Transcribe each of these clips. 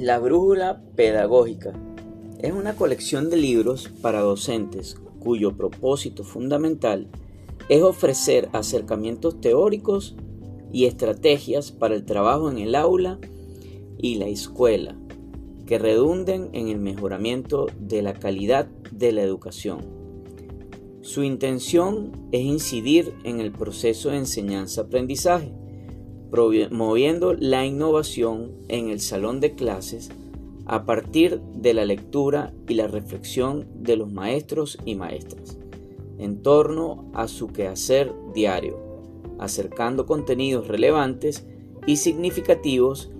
La Brújula Pedagógica es una colección de libros para docentes cuyo propósito fundamental es ofrecer acercamientos teóricos y estrategias para el trabajo en el aula y la escuela que redunden en el mejoramiento de la calidad de la educación. Su intención es incidir en el proceso de enseñanza-aprendizaje promoviendo la innovación en el salón de clases a partir de la lectura y la reflexión de los maestros y maestras en torno a su quehacer diario, acercando contenidos relevantes y significativos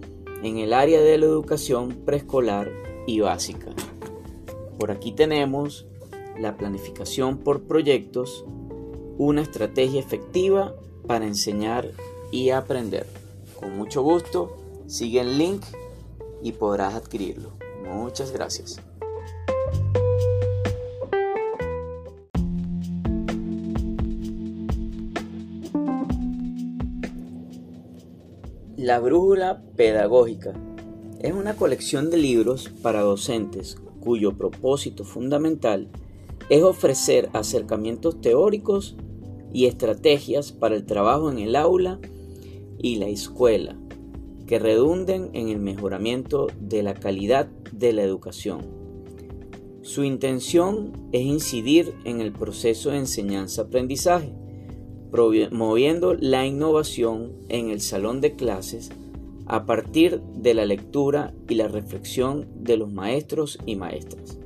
en el área de la educación preescolar y básica. Por aquí tenemos la planificación por proyectos, una estrategia efectiva para enseñar y aprender. Con mucho gusto, sigue el link y podrás adquirirlo. Muchas gracias. La Brújula Pedagógica es una colección de libros para docentes cuyo propósito fundamental es ofrecer acercamientos teóricos y estrategias para el trabajo en el aula y la escuela que redunden en el mejoramiento de la calidad de la educación. Su intención es incidir en el proceso de enseñanza-aprendizaje, promoviendo la innovación en el salón de clases a partir de la lectura y la reflexión de los maestros y maestras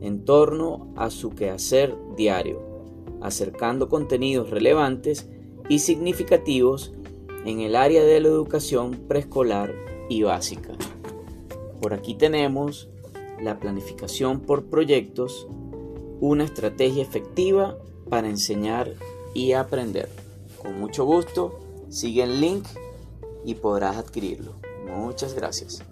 en torno a su quehacer diario, acercando contenidos relevantes y significativos en el área de la educación preescolar y básica. Por aquí tenemos la planificación por proyectos, una estrategia efectiva para enseñar y aprender. Con mucho gusto, sigue el link y podrás adquirirlo. Muchas gracias.